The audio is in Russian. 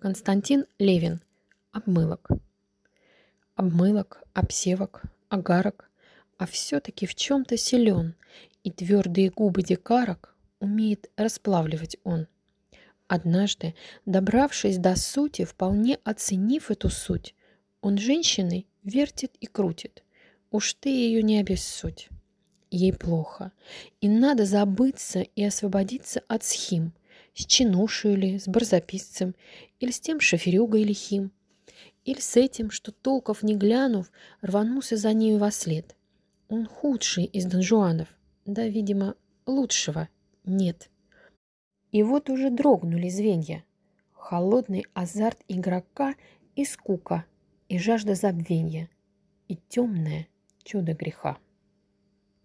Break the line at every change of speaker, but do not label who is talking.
Константин Левин. Обмылок. Обмылок, обсевок, агарок, а все-таки в чем-то силен, и твердые губы дикарок умеет расплавливать он. Однажды, добравшись до сути, вполне оценив эту суть, он женщиной вертит и крутит. Уж ты ее не обессудь. Ей плохо, и надо забыться и освободиться от схим, с чинушей ли, с барзаписцем, или с тем шоферюгой лихим, или с этим, что толков не глянув, рванулся за нею во след. Он худший из донжуанов, да, видимо, лучшего нет. И вот уже дрогнули звенья. Холодный азарт игрока и скука, и жажда забвенья, и темное чудо греха.